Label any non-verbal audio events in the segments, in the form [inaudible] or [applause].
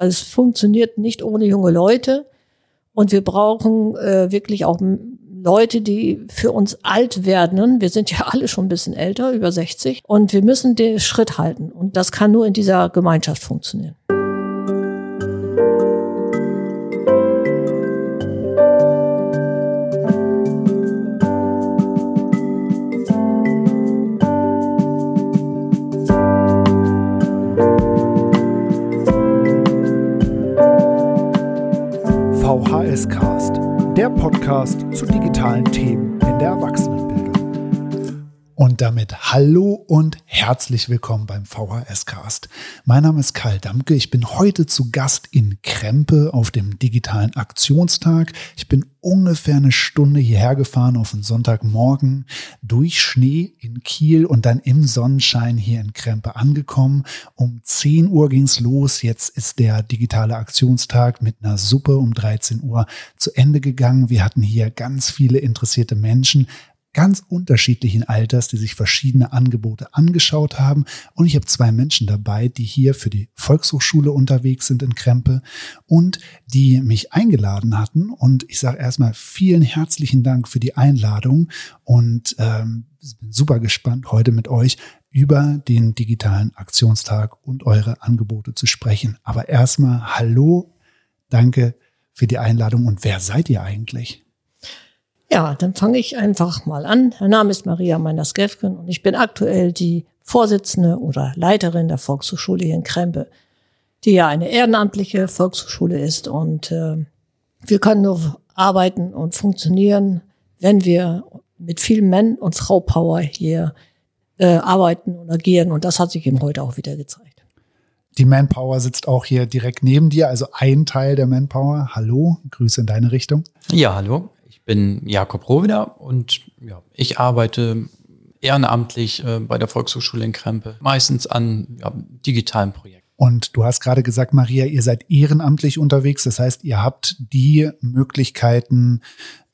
Also es funktioniert nicht ohne junge Leute. Und wir brauchen äh, wirklich auch Leute, die für uns alt werden. Wir sind ja [laughs] alle schon ein bisschen älter, über 60. Und wir müssen den Schritt halten. Und das kann nur in dieser Gemeinschaft funktionieren. Der Podcast zu digitalen Themen in der Erwachsenenbildung. Und damit hallo und herzlich willkommen beim VHS-Cast. Mein Name ist Karl Damke. Ich bin heute zu Gast in Krempe auf dem digitalen Aktionstag. Ich bin ungefähr eine Stunde hierher gefahren auf einen Sonntagmorgen durch Schnee in Kiel und dann im Sonnenschein hier in Krempe angekommen. Um 10 Uhr ging's los. Jetzt ist der digitale Aktionstag mit einer Suppe um 13 Uhr zu Ende gegangen. Wir hatten hier ganz viele interessierte Menschen ganz unterschiedlichen Alters, die sich verschiedene Angebote angeschaut haben. Und ich habe zwei Menschen dabei, die hier für die Volkshochschule unterwegs sind in Krempe und die mich eingeladen hatten. Und ich sage erstmal vielen herzlichen Dank für die Einladung und ähm, bin super gespannt, heute mit euch über den digitalen Aktionstag und eure Angebote zu sprechen. Aber erstmal Hallo, danke für die Einladung und wer seid ihr eigentlich? Ja, dann fange ich einfach mal an. Mein Name ist Maria Meiner-Skefken und ich bin aktuell die Vorsitzende oder Leiterin der Volkshochschule hier in Krempe, die ja eine ehrenamtliche Volkshochschule ist. Und äh, wir können nur arbeiten und funktionieren, wenn wir mit viel Mann- und Frau-Power hier äh, arbeiten und agieren. Und das hat sich eben heute auch wieder gezeigt. Die Manpower sitzt auch hier direkt neben dir, also ein Teil der Manpower. Hallo, Grüße in deine Richtung. Ja, hallo bin Jakob Rohweder und ja, ich arbeite ehrenamtlich äh, bei der Volkshochschule in Krempe, meistens an ja, digitalen Projekten. Und du hast gerade gesagt, Maria, ihr seid ehrenamtlich unterwegs. Das heißt, ihr habt die Möglichkeiten,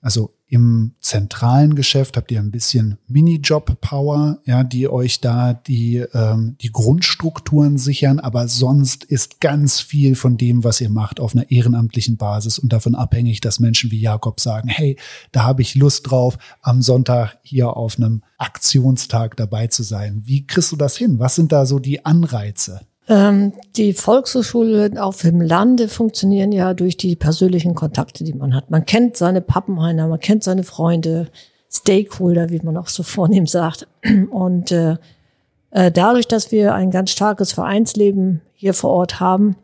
also im zentralen Geschäft habt ihr ein bisschen Minijob-Power, ja, die euch da die, ähm, die Grundstrukturen sichern, aber sonst ist ganz viel von dem, was ihr macht, auf einer ehrenamtlichen Basis und davon abhängig, dass Menschen wie Jakob sagen, hey, da habe ich Lust drauf, am Sonntag hier auf einem Aktionstag dabei zu sein. Wie kriegst du das hin? Was sind da so die Anreize? Ähm, die Volkshochschule auf dem Lande funktionieren ja durch die persönlichen Kontakte, die man hat. Man kennt seine Pappenheimer, man kennt seine Freunde, Stakeholder, wie man auch so vornehm sagt. Und äh, äh, dadurch, dass wir ein ganz starkes Vereinsleben hier vor Ort haben,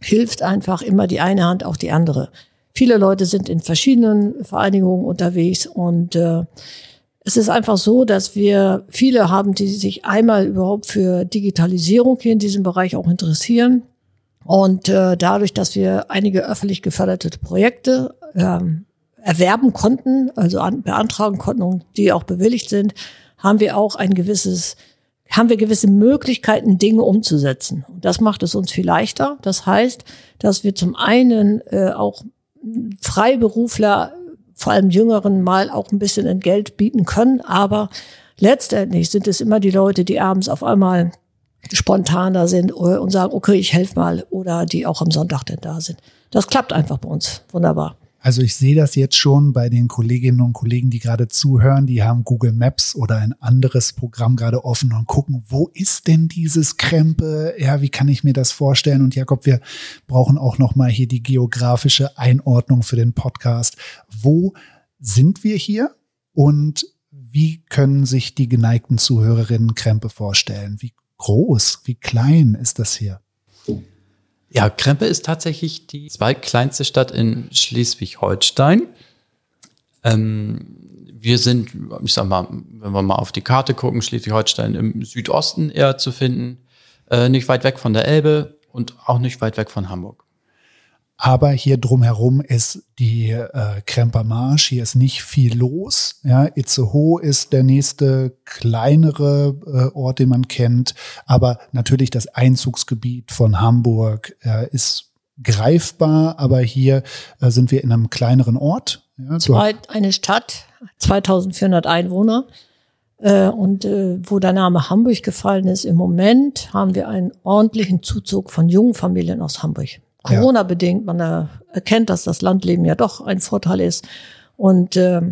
hilft einfach immer die eine Hand auch die andere. Viele Leute sind in verschiedenen Vereinigungen unterwegs und äh, es ist einfach so, dass wir viele haben, die sich einmal überhaupt für Digitalisierung hier in diesem Bereich auch interessieren. Und äh, dadurch, dass wir einige öffentlich geförderte Projekte ähm, erwerben konnten, also an, beantragen konnten und die auch bewilligt sind, haben wir auch ein gewisses, haben wir gewisse Möglichkeiten, Dinge umzusetzen. Und das macht es uns viel leichter. Das heißt, dass wir zum einen äh, auch Freiberufler vor allem Jüngeren mal auch ein bisschen Entgelt bieten können. Aber letztendlich sind es immer die Leute, die abends auf einmal spontaner sind und sagen, okay, ich helfe mal oder die auch am Sonntag denn da sind. Das klappt einfach bei uns. Wunderbar. Also ich sehe das jetzt schon bei den Kolleginnen und Kollegen, die gerade zuhören, die haben Google Maps oder ein anderes Programm gerade offen und gucken, wo ist denn dieses Krempe? Ja, wie kann ich mir das vorstellen? Und Jakob, wir brauchen auch noch mal hier die geografische Einordnung für den Podcast. Wo sind wir hier und wie können sich die geneigten Zuhörerinnen Krempe vorstellen? Wie groß, wie klein ist das hier? Ja, Krempe ist tatsächlich die zweitkleinste Stadt in Schleswig-Holstein. Ähm, wir sind, ich sag mal, wenn wir mal auf die Karte gucken, Schleswig-Holstein im Südosten eher zu finden, äh, nicht weit weg von der Elbe und auch nicht weit weg von Hamburg. Aber hier drumherum ist die äh, Kremper Marsch, hier ist nicht viel los. Ja, Itzehoe ist der nächste kleinere äh, Ort, den man kennt. Aber natürlich das Einzugsgebiet von Hamburg äh, ist greifbar. Aber hier äh, sind wir in einem kleineren Ort. Ja, Zwei, eine Stadt, 2400 Einwohner. Äh, und äh, wo der Name Hamburg gefallen ist, im Moment haben wir einen ordentlichen Zuzug von jungen Familien aus Hamburg. Corona-bedingt. Man erkennt, dass das Landleben ja doch ein Vorteil ist. Und äh,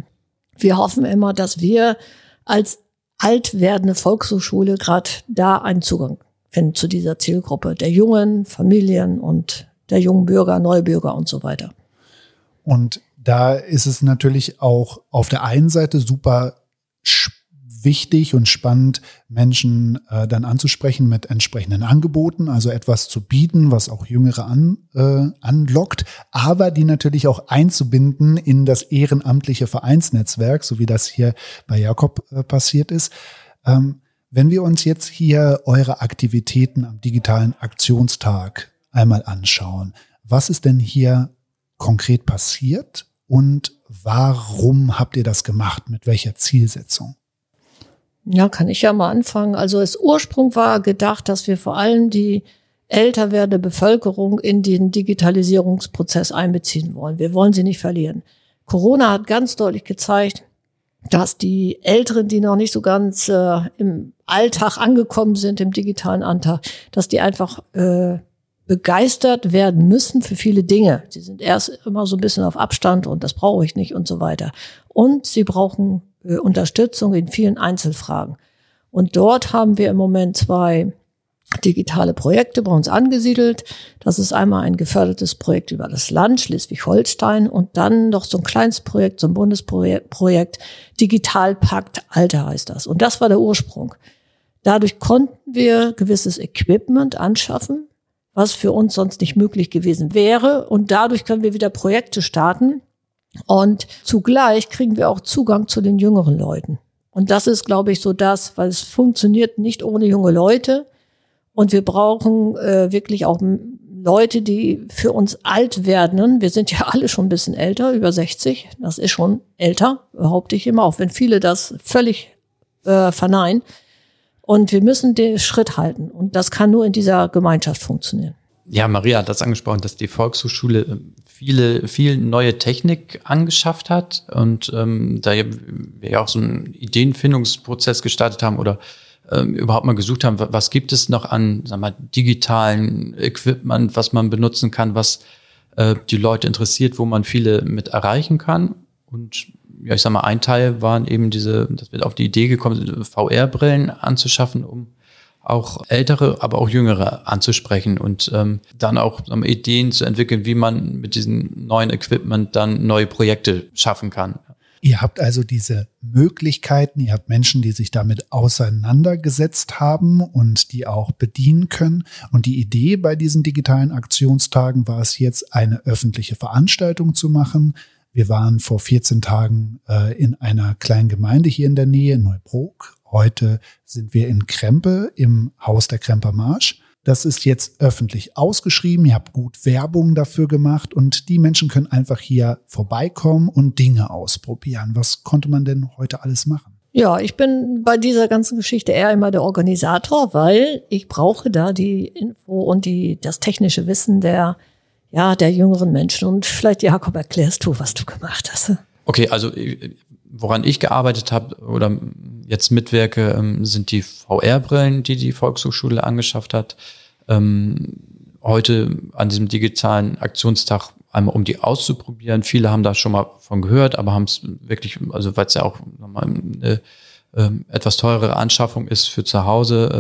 wir hoffen immer, dass wir als alt werdende Volkshochschule gerade da einen Zugang finden zu dieser Zielgruppe der jungen Familien und der jungen Bürger, Neubürger und so weiter. Und da ist es natürlich auch auf der einen Seite super wichtig und spannend, Menschen äh, dann anzusprechen mit entsprechenden Angeboten, also etwas zu bieten, was auch Jüngere an, äh, anlockt, aber die natürlich auch einzubinden in das ehrenamtliche Vereinsnetzwerk, so wie das hier bei Jakob äh, passiert ist. Ähm, wenn wir uns jetzt hier eure Aktivitäten am digitalen Aktionstag einmal anschauen, was ist denn hier konkret passiert und warum habt ihr das gemacht? Mit welcher Zielsetzung? Ja, kann ich ja mal anfangen. Also das Ursprung war gedacht, dass wir vor allem die älter werdende Bevölkerung in den Digitalisierungsprozess einbeziehen wollen. Wir wollen sie nicht verlieren. Corona hat ganz deutlich gezeigt, dass die Älteren, die noch nicht so ganz äh, im Alltag angekommen sind, im digitalen Alltag, dass die einfach äh, begeistert werden müssen für viele Dinge. Sie sind erst immer so ein bisschen auf Abstand und das brauche ich nicht und so weiter. Und sie brauchen äh, Unterstützung in vielen Einzelfragen. Und dort haben wir im Moment zwei digitale Projekte bei uns angesiedelt. Das ist einmal ein gefördertes Projekt über das Land Schleswig-Holstein und dann noch so ein kleines Projekt, so ein Bundesprojekt, Digitalpakt Alter heißt das. Und das war der Ursprung. Dadurch konnten wir gewisses Equipment anschaffen, was für uns sonst nicht möglich gewesen wäre. Und dadurch können wir wieder Projekte starten, und zugleich kriegen wir auch Zugang zu den jüngeren Leuten. Und das ist, glaube ich, so das, weil es funktioniert nicht ohne junge Leute. Und wir brauchen äh, wirklich auch Leute, die für uns alt werden. Wir sind ja [laughs] alle schon ein bisschen älter, über 60. Das ist schon älter, behaupte ich immer, auch wenn viele das völlig äh, verneinen. Und wir müssen den Schritt halten. Und das kann nur in dieser Gemeinschaft funktionieren. Ja, Maria hat das angesprochen, dass die Volkshochschule ähm, viele, viel neue Technik angeschafft hat und ähm, da wir ja auch so einen Ideenfindungsprozess gestartet haben oder ähm, überhaupt mal gesucht haben, was gibt es noch an sag mal, digitalen Equipment, was man benutzen kann, was äh, die Leute interessiert, wo man viele mit erreichen kann. Und ja, ich sag mal, ein Teil waren eben diese, dass wir auf die Idee gekommen VR-Brillen anzuschaffen, um auch ältere, aber auch jüngere anzusprechen und ähm, dann auch um, Ideen zu entwickeln, wie man mit diesem neuen Equipment dann neue Projekte schaffen kann. Ihr habt also diese Möglichkeiten, ihr habt Menschen, die sich damit auseinandergesetzt haben und die auch bedienen können. Und die Idee bei diesen digitalen Aktionstagen war es jetzt, eine öffentliche Veranstaltung zu machen. Wir waren vor 14 Tagen äh, in einer kleinen Gemeinde hier in der Nähe, Neubrook, Heute sind wir in Krempe im Haus der Kremper Marsch. Das ist jetzt öffentlich ausgeschrieben. Ihr habt gut Werbung dafür gemacht und die Menschen können einfach hier vorbeikommen und Dinge ausprobieren. Was konnte man denn heute alles machen? Ja, ich bin bei dieser ganzen Geschichte eher immer der Organisator, weil ich brauche da die Info und die, das technische Wissen der, ja, der jüngeren Menschen. Und vielleicht, Jakob, erklärst du, was du gemacht hast. Okay, also woran ich gearbeitet habe oder jetzt mitwirke, ähm, sind die VR-Brillen, die die Volkshochschule angeschafft hat. Ähm, heute an diesem digitalen Aktionstag einmal um die auszuprobieren. Viele haben da schon mal von gehört, aber haben es wirklich, also weil es ja auch nochmal eine ähm, etwas teurere Anschaffung ist für zu Hause,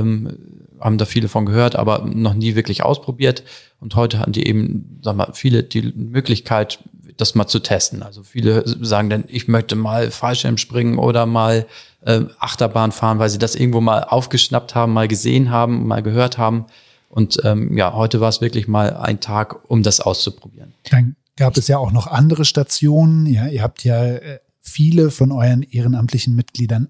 haben da viele von gehört, aber noch nie wirklich ausprobiert. Und heute hatten die eben, sag mal, viele die Möglichkeit, das mal zu testen. Also viele sagen dann, ich möchte mal Fallschirm springen oder mal äh, Achterbahn fahren, weil sie das irgendwo mal aufgeschnappt haben, mal gesehen haben, mal gehört haben. Und ähm, ja, heute war es wirklich mal ein Tag, um das auszuprobieren. Dann gab es ja auch noch andere Stationen. Ja, ihr habt ja äh, viele von euren ehrenamtlichen Mitgliedern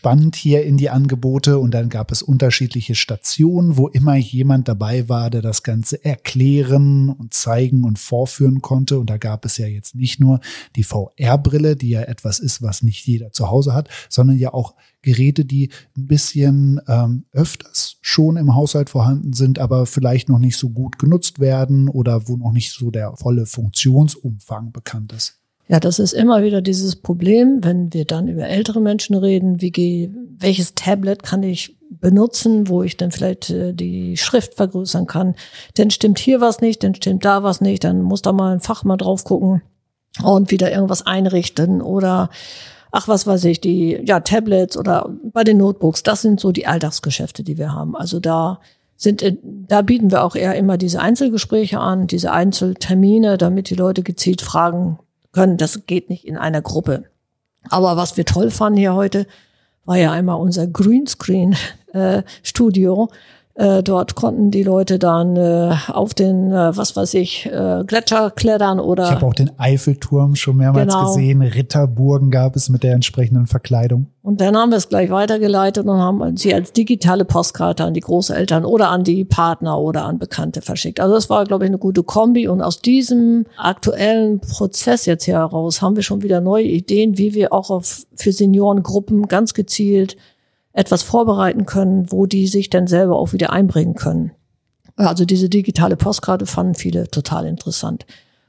eingespannt hier in die Angebote und dann gab es unterschiedliche Stationen, wo immer jemand dabei war, der das Ganze erklären und zeigen und vorführen konnte. Und da gab es ja jetzt nicht nur die VR-Brille, die ja etwas ist, was nicht jeder zu Hause hat, sondern ja auch Geräte, die ein bisschen ähm, öfters schon im Haushalt vorhanden sind, aber vielleicht noch nicht so gut genutzt werden oder wo noch nicht so der volle Funktionsumfang bekannt ist. Ja, das ist immer wieder dieses Problem, wenn wir dann über ältere Menschen reden, wie gehe, welches Tablet kann ich benutzen, wo ich dann vielleicht äh, die Schrift vergrößern kann. Dann stimmt hier was nicht, dann stimmt da was nicht, dann muss da mal ein Fachmann drauf gucken und wieder irgendwas einrichten oder ach was weiß ich, die ja Tablets oder bei den Notebooks, das sind so die Alltagsgeschäfte, die wir haben. Also da sind äh, da bieten wir auch eher immer diese Einzelgespräche an, diese Einzeltermine, damit die Leute gezielt fragen können. Das geht nicht in einer Gruppe. Aber was wir toll fanden hier heute, war ja einmal unser Greenscreen-Studio. Äh, äh, dort konnten die Leute dann äh, auf den, äh, was weiß ich, äh, Gletscher klettern oder. Ich habe auch den Eiffelturm schon mehrmals genau. gesehen. Ritterburgen gab es mit der entsprechenden Verkleidung. Und dann haben wir es gleich weitergeleitet und haben sie als digitale Postkarte an die Großeltern oder an die Partner oder an Bekannte verschickt. Also das war, glaube ich, eine gute Kombi. Und aus diesem aktuellen Prozess jetzt hier heraus haben wir schon wieder neue Ideen, wie wir auch auf, für Seniorengruppen ganz gezielt etwas vorbereiten können, wo die sich dann selber auch wieder einbringen können. Also diese digitale Postkarte fanden viele total interessant.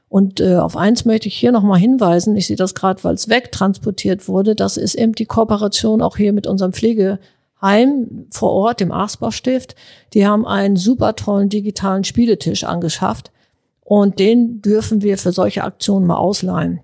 Und äh, auf eins möchte ich hier nochmal hinweisen, ich sehe das gerade, weil es wegtransportiert wurde, das ist eben die Kooperation auch hier mit unserem Pflegeheim vor Ort, dem Arsbach-Stift. Die haben einen super tollen digitalen Spieletisch angeschafft und den dürfen wir für solche Aktionen mal ausleihen.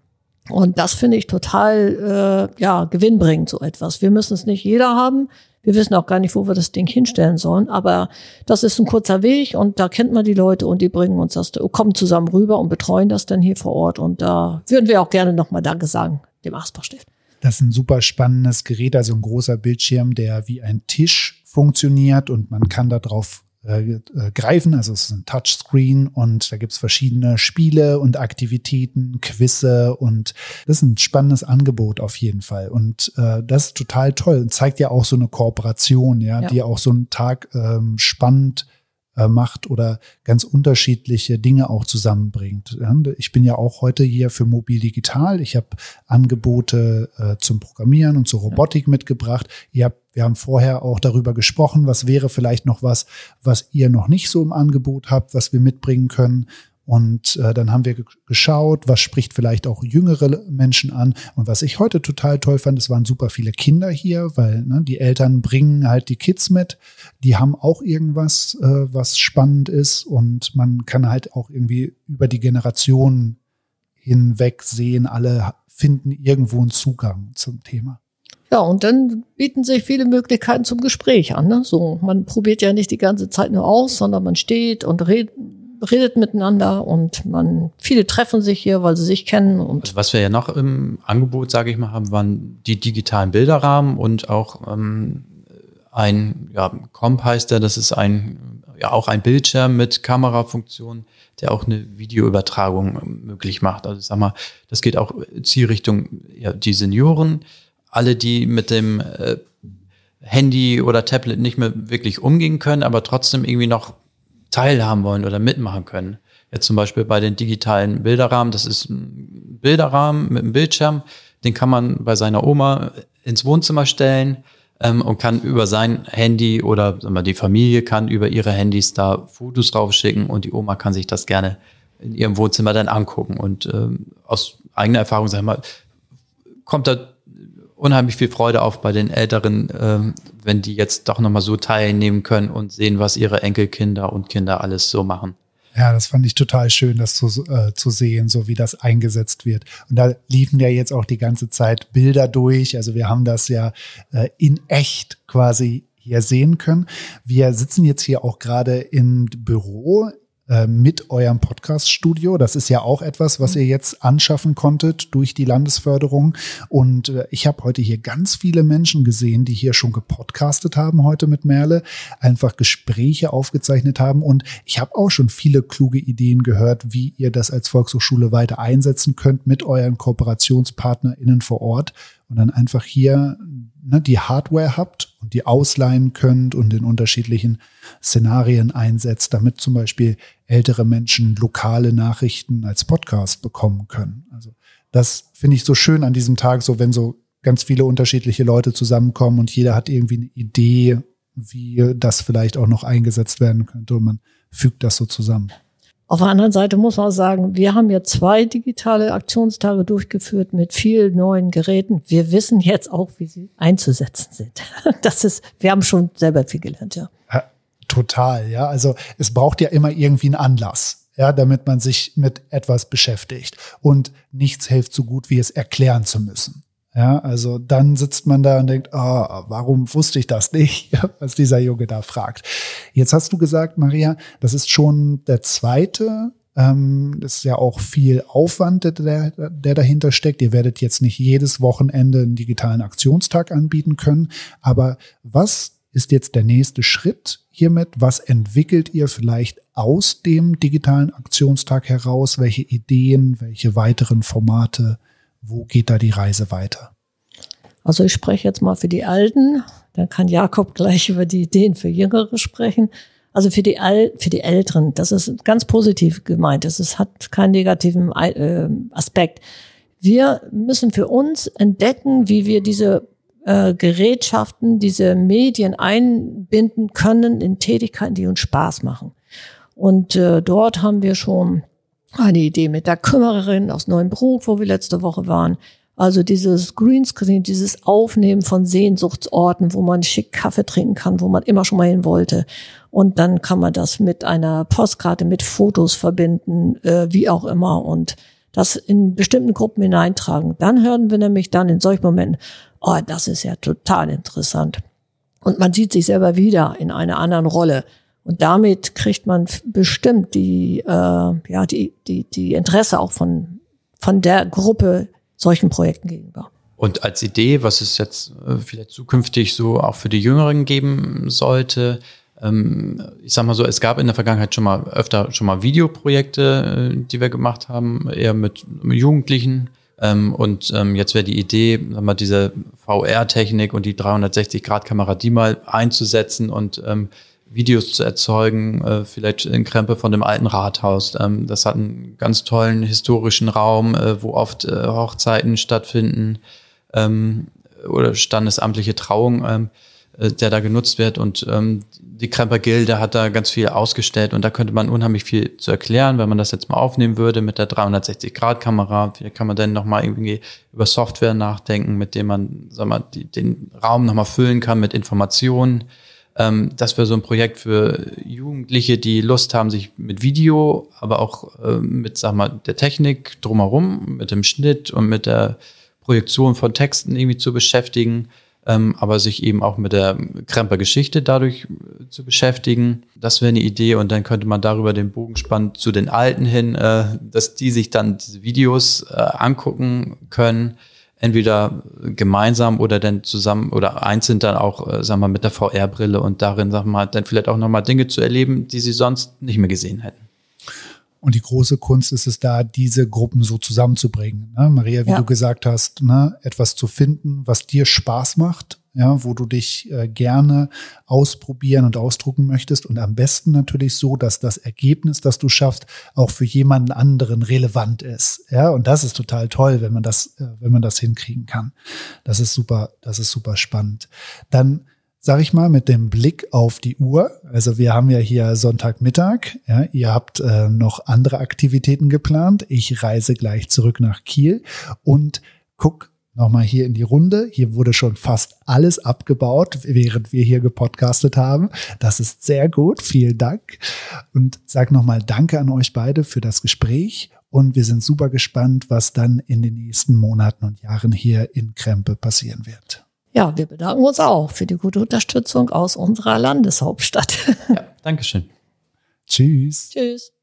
Und das finde ich total äh, ja, gewinnbringend, so etwas. Wir müssen es nicht jeder haben. Wir wissen auch gar nicht, wo wir das Ding hinstellen sollen. Aber das ist ein kurzer Weg und da kennt man die Leute und die bringen uns das, kommen zusammen rüber und betreuen das dann hier vor Ort. Und da würden wir auch gerne nochmal Danke sagen, dem Asbach-Stift. Das ist ein super spannendes Gerät, also ein großer Bildschirm, der wie ein Tisch funktioniert und man kann da drauf äh, äh, greifen. Also es ist ein Touchscreen und da gibt's verschiedene Spiele und Aktivitäten, Quizze und das ist ein spannendes Angebot auf jeden Fall. Und äh, das ist total toll und zeigt ja auch so eine Kooperation, ja, ja. die auch so einen Tag ähm, spannend macht oder ganz unterschiedliche Dinge auch zusammenbringt. Ich bin ja auch heute hier für Mobil Digital. Ich habe Angebote äh, zum Programmieren und zur Robotik mitgebracht. Ihr habt, wir haben vorher auch darüber gesprochen, was wäre vielleicht noch was, was ihr noch nicht so im Angebot habt, was wir mitbringen können. Und äh, dann haben wir geschaut, was spricht vielleicht auch jüngere Menschen an. Und was ich heute total toll fand, es waren super viele Kinder hier, weil ne, die Eltern bringen halt die Kids mit. Die haben auch irgendwas, äh, was spannend ist. Und man kann halt auch irgendwie über die Generationen hinweg sehen, alle finden irgendwo einen Zugang zum Thema. Ja, und dann bieten sich viele Möglichkeiten zum Gespräch an. Ne? So, man probiert ja nicht die ganze Zeit nur aus, sondern man steht und redet redet miteinander und man viele treffen sich hier, weil sie sich kennen. Und also was wir ja noch im Angebot, sage ich mal, haben, waren die digitalen Bilderrahmen und auch ähm, ein ja, Comp heißt der, das ist ein ja auch ein Bildschirm mit Kamerafunktion, der auch eine Videoübertragung ähm, möglich macht. Also sag mal, das geht auch Zielrichtung ja, die Senioren, alle, die mit dem äh, Handy oder Tablet nicht mehr wirklich umgehen können, aber trotzdem irgendwie noch teilhaben wollen oder mitmachen können. Jetzt zum Beispiel bei den digitalen Bilderrahmen, das ist ein Bilderrahmen mit einem Bildschirm, den kann man bei seiner Oma ins Wohnzimmer stellen ähm, und kann über sein Handy oder sagen wir, die Familie kann über ihre Handys da Fotos draufschicken und die Oma kann sich das gerne in ihrem Wohnzimmer dann angucken. Und ähm, aus eigener Erfahrung, sag ich mal, kommt da unheimlich viel Freude auf bei den Älteren, ähm, wenn die jetzt doch nochmal so teilnehmen können und sehen, was ihre Enkelkinder und Kinder alles so machen. Ja, das fand ich total schön, das zu, äh, zu sehen, so wie das eingesetzt wird. Und da liefen ja jetzt auch die ganze Zeit Bilder durch. Also wir haben das ja äh, in echt quasi hier sehen können. Wir sitzen jetzt hier auch gerade im Büro mit eurem Podcast-Studio. Das ist ja auch etwas, was ihr jetzt anschaffen konntet durch die Landesförderung. Und äh, ich habe heute hier ganz viele Menschen gesehen, die hier schon gepodcastet haben heute mit Merle, einfach Gespräche aufgezeichnet haben. Und ich habe auch schon viele kluge Ideen gehört, wie ihr das als Volkshochschule weiter einsetzen könnt mit euren KooperationspartnerInnen vor Ort und dann einfach hier ne, die Hardware habt und die ausleihen könnt und in unterschiedlichen Szenarien einsetzt, damit zum Beispiel ältere Menschen lokale Nachrichten als Podcast bekommen können. Also das finde ich so schön an diesem Tag, so wenn so ganz viele unterschiedliche Leute zusammenkommen und jeder hat irgendwie eine Idee, wie das vielleicht auch noch eingesetzt werden könnte und man fügt das so zusammen. Auf der anderen Seite muss man sagen, wir haben ja zwei digitale Aktionstage durchgeführt mit vielen neuen Geräten. Wir wissen jetzt auch, wie sie einzusetzen sind. [laughs] Das ist, wir haben schon selber viel gelernt, ja. total, ja. Also es braucht ja immer irgendwie einen Anlass, ja, damit man sich mit etwas beschäftigt. Und nichts hilft so gut, wie es erklären zu müssen. Ja, also dann sitzt man da und denkt, oh, warum wusste ich das nicht, [laughs] was dieser Junge da fragt. Jetzt hast du gesagt, Maria, das ist schon der zweite. Ähm, das ist ja auch viel Aufwand, der, der dahinter steckt. Ihr werdet jetzt nicht jedes Wochenende einen digitalen Aktionstag anbieten können. Aber was ist jetzt der nächste Schritt hiermit? Was entwickelt ihr vielleicht aus dem digitalen Aktionstag heraus? Welche Ideen, welche weiteren Formate? Wo geht da die Reise weiter? Also ich spreche jetzt mal für die Alten, dann kann Jakob gleich über die Ideen für Jüngere sprechen. Also für die, Al für die Älteren, das ist ganz positiv gemeint. Es hat keinen negativen äh, Aspekt. Wir müssen für uns entdecken, wie wir diese äh, Gerätschaften, diese Medien einbinden können in Tätigkeiten, die uns Spaß machen. Und äh, dort haben wir schon eine Idee mit der Kümmererin aus Neuenbruch, wo wir letzte Woche waren. Also dieses Greenscreen, dieses Aufnehmen von Sehnsuchtsorten, wo man schick Kaffee trinken kann, wo man immer schon mal hin wollte. Und dann kann man das mit einer Postkarte, mit Fotos verbinden, äh, wie auch immer, und das in bestimmten Gruppen hineintragen. Dann hören wir nämlich dann in solchen Momenten, oh, das ist ja total interessant. Und man sieht sich selber wieder in einer anderen Rolle. Und damit kriegt man bestimmt die, äh, ja, die, die, die Interesse auch von, von der Gruppe solchen Projekten gegenüber. Und als Idee, was es jetzt äh, vielleicht zukünftig so auch für die Jüngeren geben sollte, ähm, ich sag mal so, es gab in der Vergangenheit schon mal öfter schon mal Videoprojekte, äh, die wir gemacht haben, eher mit Jugendlichen. Ähm, und ähm, jetzt wäre die Idee, sag mal, diese VR-Technik und die 360-Grad-Kamera, die mal einzusetzen und Videos zu erzeugen, äh, vielleicht in Krempe von dem alten Rathaus. Ähm, das hat einen ganz tollen historischen Raum, äh, wo oft äh, Hochzeiten stattfinden ähm, oder standesamtliche Trauung, ähm, äh, der da genutzt wird. Und ähm, die Kremper Gilde hat da ganz viel ausgestellt und da könnte man unheimlich viel zu erklären, wenn man das jetzt mal aufnehmen würde mit der 360-Grad-Kamera. Vielleicht kann man dann nochmal irgendwie über Software nachdenken, mit dem man, sag mal, die, den Raum nochmal füllen kann mit Informationen ähm, das wäre so ein Projekt für Jugendliche, die Lust haben, sich mit Video, aber auch äh, mit, sag mal, der Technik drumherum, mit dem Schnitt und mit der Projektion von Texten irgendwie zu beschäftigen, ähm, aber sich eben auch mit der Kremper Geschichte dadurch äh, zu beschäftigen. Das wäre eine Idee und dann könnte man darüber den Bogen spannen zu den Alten hin, äh, dass die sich dann diese Videos äh, angucken können entweder gemeinsam oder dann zusammen oder einzeln dann auch, äh, sagen wir mal, mit der VR-Brille und darin, sagen wir mal, dann vielleicht auch nochmal Dinge zu erleben, die sie sonst nicht mehr gesehen hätten. Und die große Kunst ist es da, diese Gruppen so zusammenzubringen. Ne? Maria, wie ja. du gesagt hast, ne? etwas zu finden, was dir Spaß macht, ja, wo du dich äh, gerne ausprobieren und ausdrucken möchtest und am besten natürlich so, dass das Ergebnis, das du schaffst, auch für jemanden anderen relevant ist. Ja, und das ist total toll, wenn man das, äh, wenn man das hinkriegen kann. Das ist super, das ist super spannend. Dann sag ich mal, mit dem Blick auf die Uhr. Also wir haben ja hier Sonntagmittag. Ja, ihr habt äh, noch andere Aktivitäten geplant. Ich reise gleich zurück nach Kiel und guck nochmal hier in die Runde. Hier wurde schon fast alles abgebaut, während wir hier gepodcastet haben. Das ist sehr gut. Vielen Dank. Und sag nochmal Danke an euch beide für das Gespräch. Und wir sind super gespannt, was dann in den nächsten Monaten und Jahren hier in Krempe passieren wird. Ja, wir bedanken uns auch für die gute Unterstützung aus unserer Landeshauptstadt. Ja, Dankeschön. Tschüss. Tschüss.